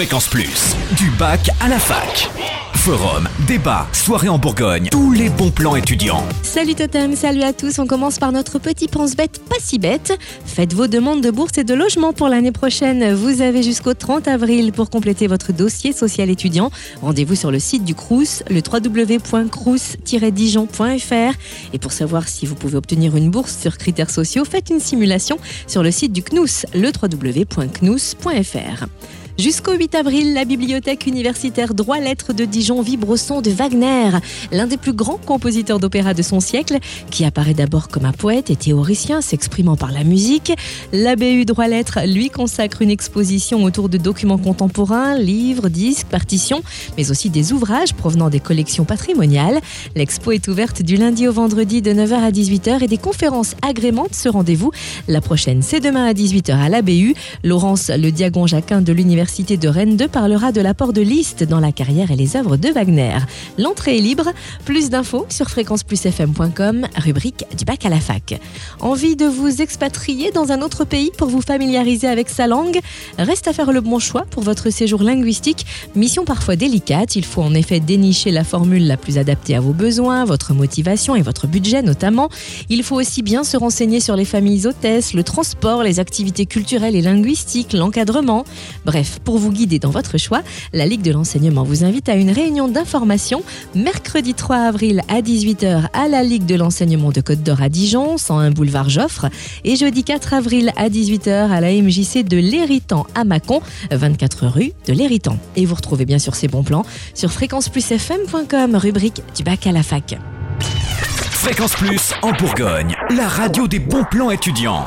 Fréquence Plus, du bac à la fac. Forum, débat, soirée en Bourgogne, tous les bons plans étudiants. Salut Totem, salut à tous. On commence par notre petit pense-bête pas si bête. Faites vos demandes de bourse et de logement pour l'année prochaine. Vous avez jusqu'au 30 avril pour compléter votre dossier social étudiant. Rendez-vous sur le site du CRUS, le www.crous-dijon.fr. Et pour savoir si vous pouvez obtenir une bourse sur critères sociaux, faites une simulation sur le site du CNUS, le www.cnous.fr. Jusqu'au 8 avril, la bibliothèque universitaire Droit-Lettres de Dijon vibre au son de Wagner, l'un des plus grands compositeurs d'opéra de son siècle, qui apparaît d'abord comme un poète et théoricien s'exprimant par la musique. L'ABU Droit-Lettres lui consacre une exposition autour de documents contemporains, livres, disques, partitions, mais aussi des ouvrages provenant des collections patrimoniales. L'expo est ouverte du lundi au vendredi de 9h à 18h et des conférences agrémentent ce rendez-vous. La prochaine, c'est demain à 18h à l'ABU. Laurence Le Diagon Jacquin de l'Université de Rennes 2 parlera de l'apport de Liszt dans la carrière et les œuvres de Wagner. L'entrée est libre. Plus d'infos sur fréquenceplusfm.com, rubrique du bac à la fac. Envie de vous expatrier dans un autre pays pour vous familiariser avec sa langue? Reste à faire le bon choix pour votre séjour linguistique. Mission parfois délicate, il faut en effet dénicher la formule la plus adaptée à vos besoins, votre motivation et votre budget notamment. Il faut aussi bien se renseigner sur les familles hôtesses, le transport, les activités culturelles et linguistiques, l'encadrement. Bref, pour vous guider dans votre choix, la Ligue de l'enseignement vous invite à une réunion d'information mercredi 3 avril à 18h à la Ligue de l'enseignement de Côte d'Or à Dijon, 101 boulevard Joffre, et jeudi 4 avril à 18h à la MJC de l'Héritant à Mâcon, 24 rue de l'Héritant. Et vous retrouvez bien sûr ces bons plans sur fréquenceplusfm.com, rubrique du bac à la fac. Fréquence Plus en Bourgogne, la radio des bons plans étudiants.